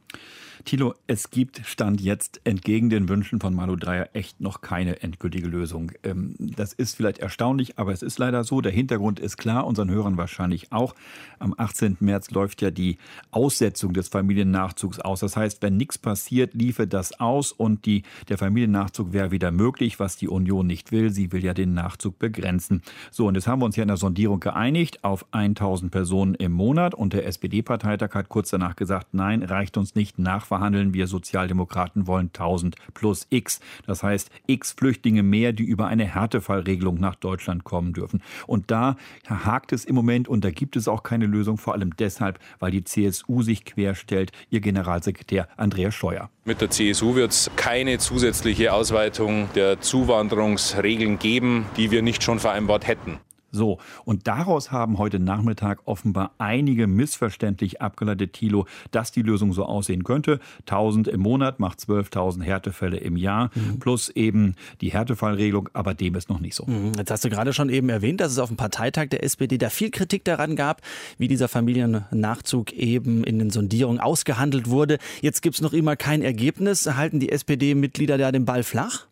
Thilo, es gibt Stand jetzt entgegen den Wünschen von Malu Dreyer echt noch keine endgültige Lösung. Ähm, das ist vielleicht erstaunlich, aber es ist leider so. Der Hintergrund ist klar, unseren Hörern wahrscheinlich auch. Am 18. März läuft ja die Aussetzung des Familiennachzugs aus. Das heißt, wenn nichts passiert, liefe das aus und die, der Familiennachzug wäre wieder möglich, was die Union nicht will. Sie will ja den Nachzug begrenzen. So, und jetzt haben wir uns ja in der Sondierung geeinigt auf 1000 Personen im Monat und der SPD-Parteitag hat kurz danach gesagt, nein, reicht uns nicht, nachverhandeln. Wir Sozialdemokraten wollen 1000 plus X. Das heißt, X Flüchtlinge mehr, die über eine Härtefallregelung nach Deutschland kommen dürfen. Und da hakt es im Moment und da gibt es auch keine Lösung, vor allem deshalb, weil die CSU sich querstellt, ihr Generalsekretär Andreas Scheuer. Mit der CSU wird es keine zusätzliche Ausweitung der Zuwanderungsregeln geben, die wir nicht schon vereinbart hätten. So, und daraus haben heute Nachmittag offenbar einige missverständlich abgeleitet, Thilo, dass die Lösung so aussehen könnte. 1000 im Monat macht 12.000 Härtefälle im Jahr, Mhm. plus eben die Härtefallregelung, aber dem ist noch nicht so. Mhm, Jetzt hast du gerade schon eben erwähnt, dass es auf dem Parteitag der SPD da viel Kritik daran gab, wie dieser Familiennachzug eben in den Sondierungen ausgehandelt wurde. Jetzt gibt es noch immer kein Ergebnis. Halten die SPD-Mitglieder da den Ball flach?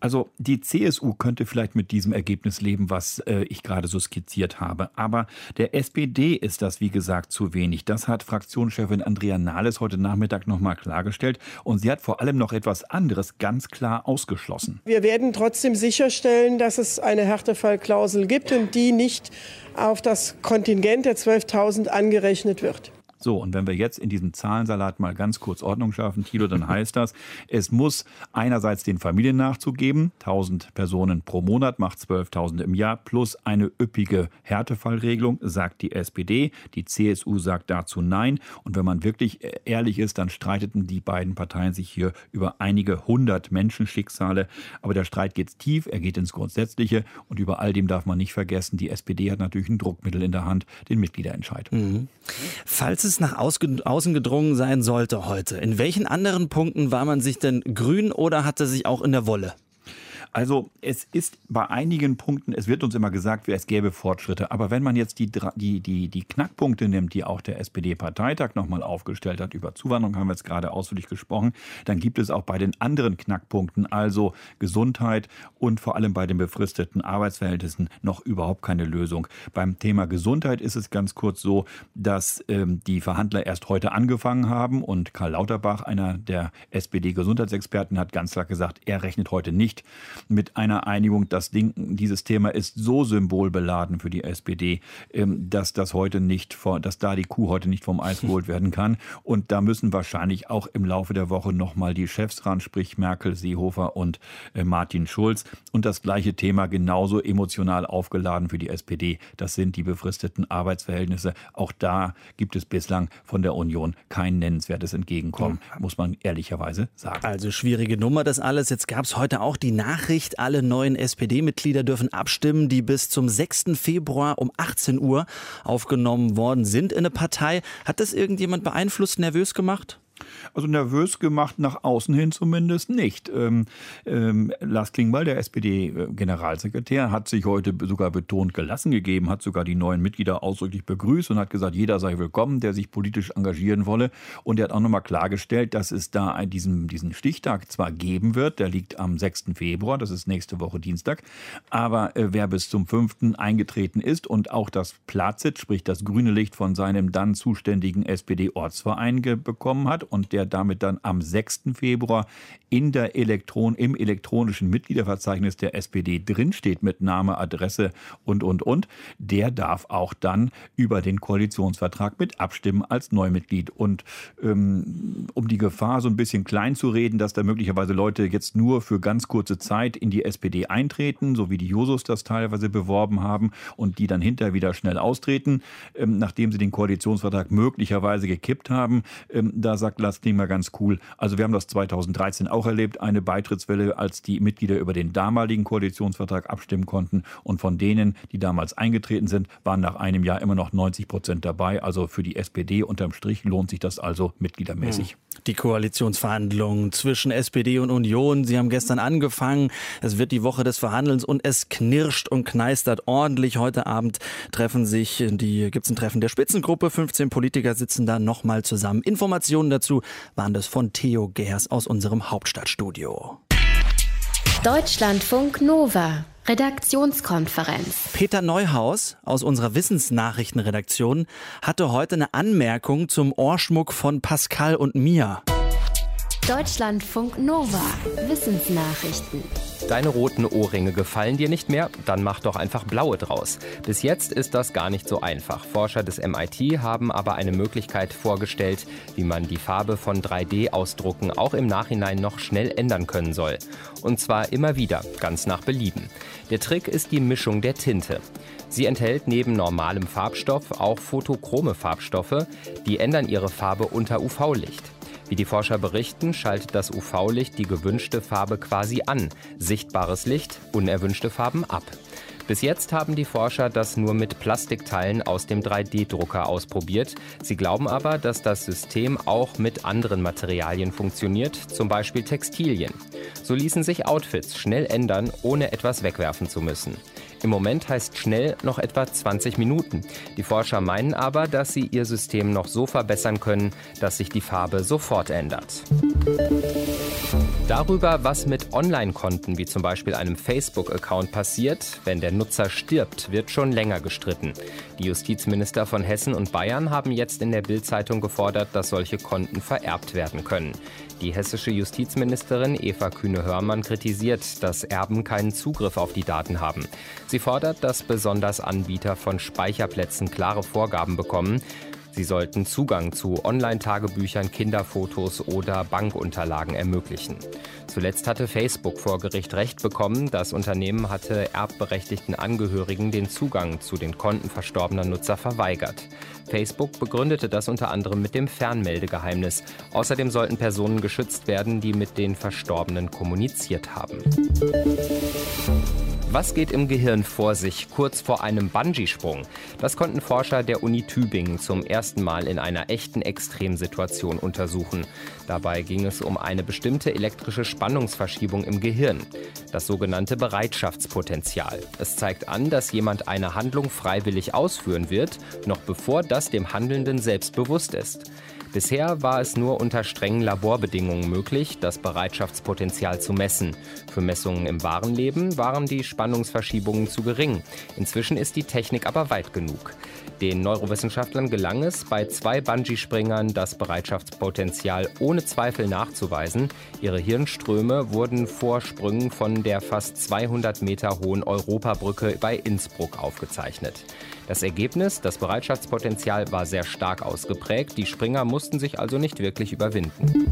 Also die CSU könnte vielleicht mit diesem Ergebnis leben, was äh, ich gerade so skizziert habe. Aber der SPD ist das, wie gesagt, zu wenig. Das hat Fraktionschefin Andrea Nahles heute Nachmittag nochmal klargestellt. Und sie hat vor allem noch etwas anderes ganz klar ausgeschlossen. Wir werden trotzdem sicherstellen, dass es eine Härtefallklausel gibt und die nicht auf das Kontingent der 12.000 angerechnet wird. So, und wenn wir jetzt in diesem Zahlensalat mal ganz kurz Ordnung schaffen, Thilo, dann heißt das, es muss einerseits den Familiennachzug geben, 1000 Personen pro Monat macht 12.000 im Jahr, plus eine üppige Härtefallregelung, sagt die SPD. Die CSU sagt dazu Nein. Und wenn man wirklich ehrlich ist, dann streiteten die beiden Parteien sich hier über einige hundert Menschenschicksale. Aber der Streit geht tief, er geht ins Grundsätzliche und über all dem darf man nicht vergessen, die SPD hat natürlich ein Druckmittel in der Hand, den Mitgliederentscheid. Mhm. Falls es nach außen gedrungen sein sollte heute, in welchen anderen Punkten war man sich denn grün oder hatte sich auch in der Wolle? Also es ist bei einigen Punkten, es wird uns immer gesagt, es gäbe Fortschritte. Aber wenn man jetzt die, die, die, die Knackpunkte nimmt, die auch der SPD-Parteitag nochmal aufgestellt hat, über Zuwanderung haben wir jetzt gerade ausführlich gesprochen, dann gibt es auch bei den anderen Knackpunkten, also Gesundheit und vor allem bei den befristeten Arbeitsverhältnissen, noch überhaupt keine Lösung. Beim Thema Gesundheit ist es ganz kurz so, dass ähm, die Verhandler erst heute angefangen haben und Karl Lauterbach, einer der SPD-Gesundheitsexperten, hat ganz klar gesagt, er rechnet heute nicht mit einer Einigung. Das Ding, dieses Thema ist so symbolbeladen für die SPD, ähm, dass das heute nicht, dass da die Kuh heute nicht vom Eis geholt werden kann. Und da müssen wahrscheinlich auch im Laufe der Woche nochmal die Chefs ran, sprich Merkel, Seehofer und äh, Martin Schulz. Und das gleiche Thema genauso emotional aufgeladen für die SPD. Das sind die befristeten Arbeitsverhältnisse. Auch da gibt es bislang von der Union kein nennenswertes Entgegenkommen, muss man ehrlicherweise sagen. Also schwierige Nummer das alles. Jetzt gab es heute auch die Nachricht, alle neuen SPD-Mitglieder dürfen abstimmen, die bis zum 6. Februar um 18 Uhr aufgenommen worden sind in eine Partei. Hat das irgendjemand beeinflusst, nervös gemacht? Also nervös gemacht nach außen hin zumindest nicht. Ähm, ähm, Lars Klingbeil, der SPD-Generalsekretär, hat sich heute sogar betont gelassen gegeben, hat sogar die neuen Mitglieder ausdrücklich begrüßt und hat gesagt, jeder sei willkommen, der sich politisch engagieren wolle. Und er hat auch nochmal klargestellt, dass es da diesen, diesen Stichtag zwar geben wird, der liegt am 6. Februar, das ist nächste Woche Dienstag, aber äh, wer bis zum 5. eingetreten ist und auch das Plazit, sprich das grüne Licht von seinem dann zuständigen SPD-Ortsverein bekommen hat und der damit dann am 6. Februar in der Elektron, im elektronischen Mitgliederverzeichnis der SPD drinsteht mit Name, Adresse und, und, und, der darf auch dann über den Koalitionsvertrag mit abstimmen als Neumitglied. Und ähm, um die Gefahr so ein bisschen klein zu reden, dass da möglicherweise Leute jetzt nur für ganz kurze Zeit in die SPD eintreten, so wie die Jusos das teilweise beworben haben und die dann hinterher wieder schnell austreten, ähm, nachdem sie den Koalitionsvertrag möglicherweise gekippt haben, ähm, da sagt Lars Klingmer ganz cool. Also wir haben das 2013 auch erlebt, eine Beitrittswelle, als die Mitglieder über den damaligen Koalitionsvertrag abstimmen konnten. Und von denen, die damals eingetreten sind, waren nach einem Jahr immer noch 90 Prozent dabei. Also für die SPD unterm Strich lohnt sich das also mitgliedermäßig. Hm. Die Koalitionsverhandlungen zwischen SPD und Union, sie haben gestern angefangen. Es wird die Woche des Verhandelns und es knirscht und kneistert ordentlich. Heute Abend treffen sich die, gibt es ein Treffen der Spitzengruppe. 15 Politiker sitzen da nochmal zusammen. Informationen dazu waren das von Theo Gers aus unserem Hauptstadtstudio. Deutschlandfunk Nova. Redaktionskonferenz. Peter Neuhaus aus unserer Wissensnachrichtenredaktion hatte heute eine Anmerkung zum Ohrschmuck von Pascal und Mia. Deutschlandfunk Nova. Wissensnachrichten. Deine roten Ohrringe gefallen dir nicht mehr? Dann mach doch einfach blaue draus. Bis jetzt ist das gar nicht so einfach. Forscher des MIT haben aber eine Möglichkeit vorgestellt, wie man die Farbe von 3D-Ausdrucken auch im Nachhinein noch schnell ändern können soll. Und zwar immer wieder, ganz nach Belieben. Der Trick ist die Mischung der Tinte. Sie enthält neben normalem Farbstoff auch photochrome Farbstoffe, die ändern ihre Farbe unter UV-Licht. Wie die Forscher berichten, schaltet das UV-Licht die gewünschte Farbe quasi an, sichtbares Licht unerwünschte Farben ab. Bis jetzt haben die Forscher das nur mit Plastikteilen aus dem 3D-Drucker ausprobiert. Sie glauben aber, dass das System auch mit anderen Materialien funktioniert, zum Beispiel Textilien. So ließen sich Outfits schnell ändern, ohne etwas wegwerfen zu müssen. Im Moment heißt schnell noch etwa 20 Minuten. Die Forscher meinen aber, dass sie ihr System noch so verbessern können, dass sich die Farbe sofort ändert. Darüber, was mit Online-Konten wie zum Beispiel einem Facebook-Account passiert, wenn der Nutzer stirbt, wird schon länger gestritten. Die Justizminister von Hessen und Bayern haben jetzt in der Bild-Zeitung gefordert, dass solche Konten vererbt werden können. Die hessische Justizministerin Eva Kühne-Hörmann kritisiert, dass Erben keinen Zugriff auf die Daten haben. Sie fordert, dass besonders Anbieter von Speicherplätzen klare Vorgaben bekommen. Sie sollten Zugang zu Online-Tagebüchern, Kinderfotos oder Bankunterlagen ermöglichen. Zuletzt hatte Facebook vor Gericht Recht bekommen. Das Unternehmen hatte erbberechtigten Angehörigen den Zugang zu den Konten verstorbener Nutzer verweigert. Facebook begründete das unter anderem mit dem Fernmeldegeheimnis. Außerdem sollten Personen geschützt werden, die mit den Verstorbenen kommuniziert haben. Was geht im Gehirn vor sich kurz vor einem Bungee-Sprung? Das konnten Forscher der Uni Tübingen zum ersten Mal in einer echten Extremsituation untersuchen. Dabei ging es um eine bestimmte elektrische Spannungsverschiebung im Gehirn, das sogenannte Bereitschaftspotenzial. Es zeigt an, dass jemand eine Handlung freiwillig ausführen wird, noch bevor das dem Handelnden selbst bewusst ist. Bisher war es nur unter strengen Laborbedingungen möglich, das Bereitschaftspotenzial zu messen. Für Messungen im wahren Leben waren die Spannungsverschiebungen zu gering. Inzwischen ist die Technik aber weit genug. Den Neurowissenschaftlern gelang es, bei zwei Bungee-Springern das Bereitschaftspotenzial ohne Zweifel nachzuweisen. Ihre Hirnströme wurden vor Sprüngen von der fast 200 Meter hohen Europabrücke bei Innsbruck aufgezeichnet. Das Ergebnis, das Bereitschaftspotenzial war sehr stark ausgeprägt. Die Springer mussten sich also nicht wirklich überwinden.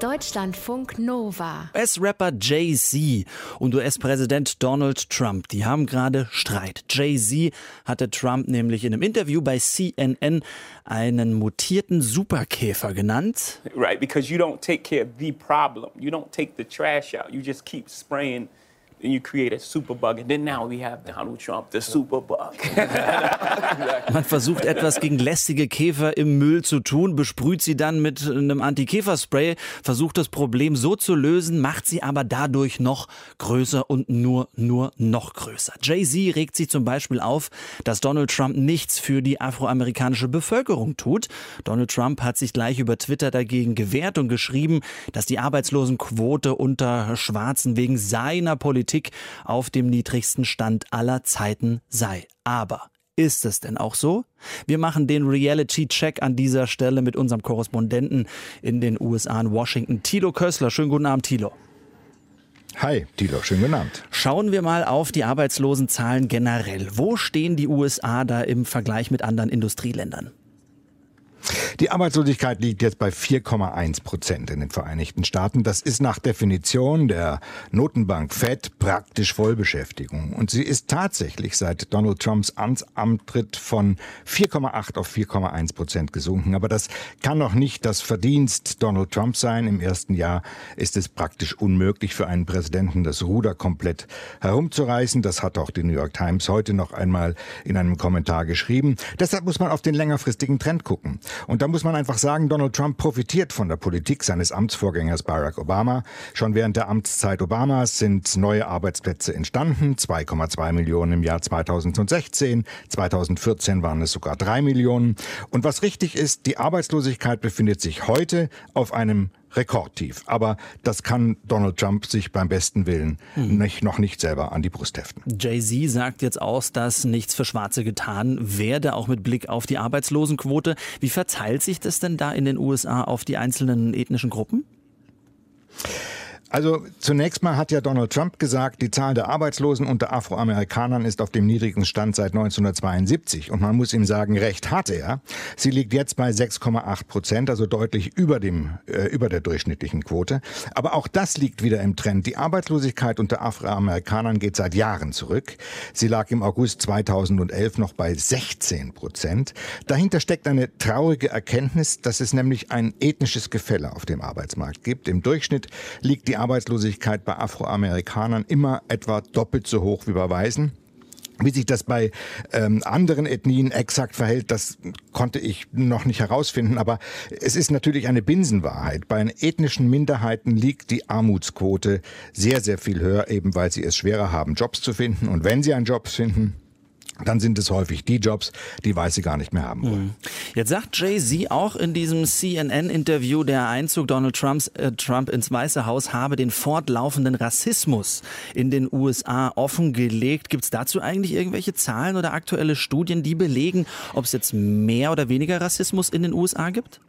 Deutschlandfunk Nova. US-Rapper Jay-Z und US-Präsident Donald Trump, die haben gerade Streit. Jay-Z hatte Trump nämlich in einem Interview bei CNN einen mutierten Superkäfer genannt. Right, because you don't take care of the problem. You don't take the trash out. You just keep spraying then you create a superbug, and then now we have Donald Trump, the superbug. Man versucht etwas gegen lästige Käfer im Müll zu tun, besprüht sie dann mit einem Anti-Käfer-Spray, versucht das Problem so zu lösen, macht sie aber dadurch noch größer und nur, nur noch größer. Jay-Z regt sich zum Beispiel auf, dass Donald Trump nichts für die afroamerikanische Bevölkerung tut. Donald Trump hat sich gleich über Twitter dagegen gewehrt und geschrieben, dass die Arbeitslosenquote unter Schwarzen wegen seiner Politik Politik auf dem niedrigsten Stand aller Zeiten sei. Aber ist es denn auch so? Wir machen den Reality-Check an dieser Stelle mit unserem Korrespondenten in den USA in Washington, Thilo Kössler. Schönen guten Abend, Thilo. Hi, Thilo, schönen guten Abend. Schauen wir mal auf die Arbeitslosenzahlen generell. Wo stehen die USA da im Vergleich mit anderen Industrieländern? Die Arbeitslosigkeit liegt jetzt bei 4,1 Prozent in den Vereinigten Staaten. Das ist nach Definition der Notenbank Fed praktisch Vollbeschäftigung. Und sie ist tatsächlich seit Donald Trumps Amtsantritt von 4,8 auf 4,1 Prozent gesunken. Aber das kann noch nicht das Verdienst Donald Trump sein. Im ersten Jahr ist es praktisch unmöglich für einen Präsidenten, das Ruder komplett herumzureißen. Das hat auch die New York Times heute noch einmal in einem Kommentar geschrieben. Deshalb muss man auf den längerfristigen Trend gucken. Und da muss man einfach sagen, Donald Trump profitiert von der Politik seines Amtsvorgängers Barack Obama. Schon während der Amtszeit Obamas sind neue Arbeitsplätze entstanden, 2,2 Millionen im Jahr 2016, 2014 waren es sogar 3 Millionen. Und was richtig ist, die Arbeitslosigkeit befindet sich heute auf einem Rekordtief. Aber das kann Donald Trump sich beim besten Willen hm. nicht, noch nicht selber an die Brust heften. Jay-Z sagt jetzt aus, dass nichts für Schwarze getan werde, auch mit Blick auf die Arbeitslosenquote. Wie verteilt sich das denn da in den USA auf die einzelnen ethnischen Gruppen? Also zunächst mal hat ja Donald Trump gesagt, die Zahl der Arbeitslosen unter Afroamerikanern ist auf dem niedrigsten Stand seit 1972. Und man muss ihm sagen, recht hatte er. Sie liegt jetzt bei 6,8 Prozent, also deutlich über, dem, äh, über der durchschnittlichen Quote. Aber auch das liegt wieder im Trend. Die Arbeitslosigkeit unter Afroamerikanern geht seit Jahren zurück. Sie lag im August 2011 noch bei 16 Prozent. Dahinter steckt eine traurige Erkenntnis, dass es nämlich ein ethnisches Gefälle auf dem Arbeitsmarkt gibt. Im Durchschnitt liegt die Arbeitslosigkeit bei Afroamerikanern immer etwa doppelt so hoch wie bei Weißen. Wie sich das bei ähm, anderen Ethnien exakt verhält, das konnte ich noch nicht herausfinden. Aber es ist natürlich eine Binsenwahrheit. Bei ethnischen Minderheiten liegt die Armutsquote sehr, sehr viel höher, eben weil sie es schwerer haben, Jobs zu finden. Und wenn sie einen Job finden, dann sind es häufig die Jobs, die Weiße gar nicht mehr haben wollen. Mhm. Jetzt sagt Jay-Z auch in diesem CNN-Interview, der Einzug Donald Trumps, äh, Trump ins Weiße Haus habe den fortlaufenden Rassismus in den USA offengelegt. Gibt es dazu eigentlich irgendwelche Zahlen oder aktuelle Studien, die belegen, ob es jetzt mehr oder weniger Rassismus in den USA gibt?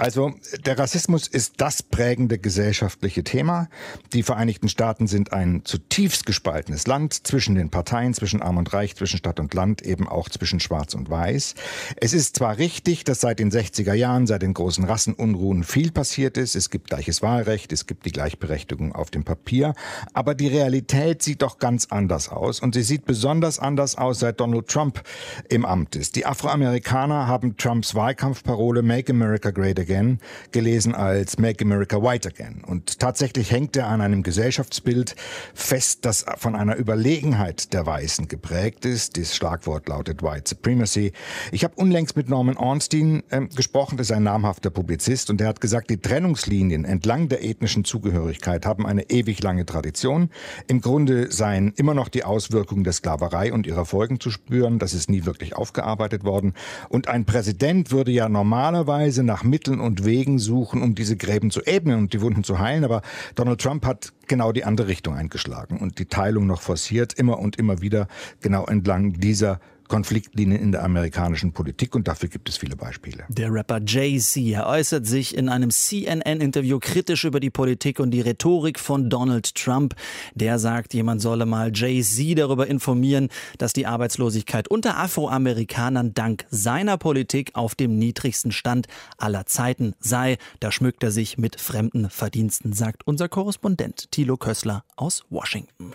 Also der Rassismus ist das prägende gesellschaftliche Thema. Die Vereinigten Staaten sind ein zutiefst gespaltenes Land zwischen den Parteien, zwischen Arm und Reich, zwischen Stadt und Land, eben auch zwischen Schwarz und Weiß. Es ist zwar richtig, dass seit den 60er Jahren, seit den großen Rassenunruhen viel passiert ist. Es gibt gleiches Wahlrecht, es gibt die Gleichberechtigung auf dem Papier. Aber die Realität sieht doch ganz anders aus. Und sie sieht besonders anders aus, seit Donald Trump im Amt ist. Die Afroamerikaner haben Trumps Wahlkampfparole Make America Great Again Again gelesen als Make America White Again. Und tatsächlich hängt er an einem Gesellschaftsbild fest, das von einer Überlegenheit der Weißen geprägt ist. Das Schlagwort lautet White Supremacy. Ich habe unlängst mit Norman Ornstein äh, gesprochen, das ist ein namhafter Publizist, und der hat gesagt, die Trennungslinien entlang der ethnischen Zugehörigkeit haben eine ewig lange Tradition. Im Grunde seien immer noch die Auswirkungen der Sklaverei und ihrer Folgen zu spüren. Das ist nie wirklich aufgearbeitet worden. Und ein Präsident würde ja normalerweise nach Mitteln und Wegen suchen, um diese Gräben zu ebnen und die Wunden zu heilen. Aber Donald Trump hat genau die andere Richtung eingeschlagen und die Teilung noch forciert, immer und immer wieder genau entlang dieser Konfliktlinien in der amerikanischen Politik und dafür gibt es viele Beispiele. Der Rapper Jay-Z äußert sich in einem CNN-Interview kritisch über die Politik und die Rhetorik von Donald Trump. Der sagt, jemand solle mal Jay-Z darüber informieren, dass die Arbeitslosigkeit unter Afroamerikanern dank seiner Politik auf dem niedrigsten Stand aller Zeiten sei. Da schmückt er sich mit fremden Verdiensten, sagt unser Korrespondent Thilo Kössler aus Washington.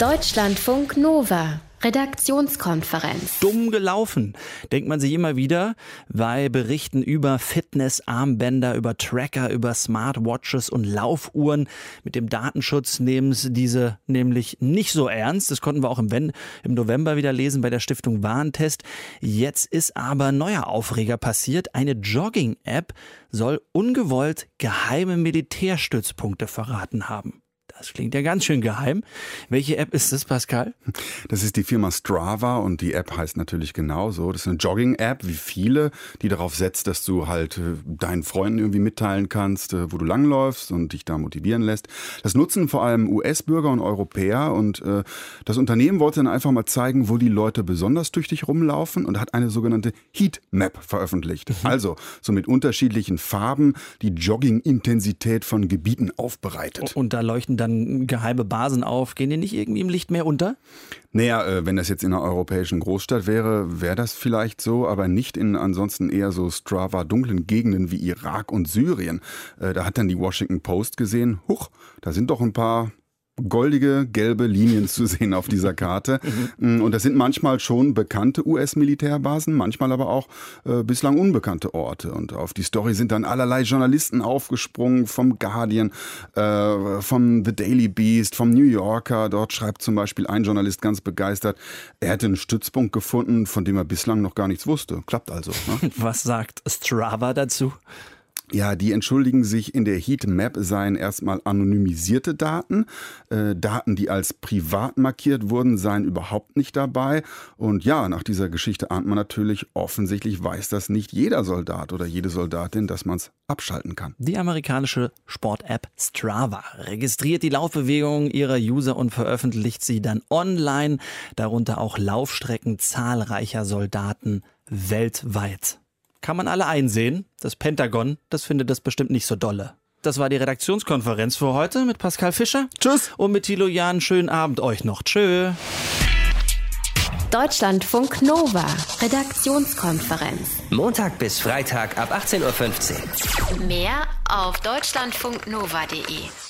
Deutschlandfunk Nova Redaktionskonferenz. Dumm gelaufen, denkt man sich immer wieder bei Berichten über Fitnessarmbänder, über Tracker, über Smartwatches und Laufuhren. Mit dem Datenschutz nehmen sie diese nämlich nicht so ernst. Das konnten wir auch im, im November wieder lesen bei der Stiftung Warentest. Jetzt ist aber neuer Aufreger passiert. Eine Jogging-App soll ungewollt geheime Militärstützpunkte verraten haben. Das klingt ja ganz schön geheim. Welche App ist das, Pascal? Das ist die Firma Strava und die App heißt natürlich genauso. Das ist eine Jogging-App, wie viele, die darauf setzt, dass du halt äh, deinen Freunden irgendwie mitteilen kannst, äh, wo du langläufst und dich da motivieren lässt. Das nutzen vor allem US-Bürger und Europäer und äh, das Unternehmen wollte dann einfach mal zeigen, wo die Leute besonders tüchtig rumlaufen und hat eine sogenannte Heat-Map veröffentlicht. Mhm. Also so mit unterschiedlichen Farben die Jogging-Intensität von Gebieten aufbereitet. Und da leuchten dann dann geheime Basen auf. Gehen die nicht irgendwie im Licht mehr unter? Naja, äh, wenn das jetzt in einer europäischen Großstadt wäre, wäre das vielleicht so, aber nicht in ansonsten eher so Strava dunklen Gegenden wie Irak und Syrien. Äh, da hat dann die Washington Post gesehen, huch, da sind doch ein paar goldige, gelbe Linien zu sehen auf dieser Karte. Mhm. Und das sind manchmal schon bekannte US-Militärbasen, manchmal aber auch äh, bislang unbekannte Orte. Und auf die Story sind dann allerlei Journalisten aufgesprungen, vom Guardian, äh, vom The Daily Beast, vom New Yorker. Dort schreibt zum Beispiel ein Journalist ganz begeistert, er hätte einen Stützpunkt gefunden, von dem er bislang noch gar nichts wusste. Klappt also. Ne? Was sagt Strava dazu? Ja, die entschuldigen sich, in der Heatmap seien erstmal anonymisierte Daten. Äh, Daten, die als privat markiert wurden, seien überhaupt nicht dabei. Und ja, nach dieser Geschichte ahnt man natürlich, offensichtlich weiß das nicht jeder Soldat oder jede Soldatin, dass man es abschalten kann. Die amerikanische Sport-App Strava registriert die Laufbewegungen ihrer User und veröffentlicht sie dann online, darunter auch Laufstrecken zahlreicher Soldaten weltweit kann man alle einsehen. Das Pentagon, das findet das bestimmt nicht so dolle. Das war die Redaktionskonferenz für heute mit Pascal Fischer. Tschüss. Und mit Thilo Jahn. Schönen Abend euch noch. Tschö. Deutschlandfunk Nova. Redaktionskonferenz. Montag bis Freitag ab 18.15 Uhr. Mehr auf deutschlandfunknova.de.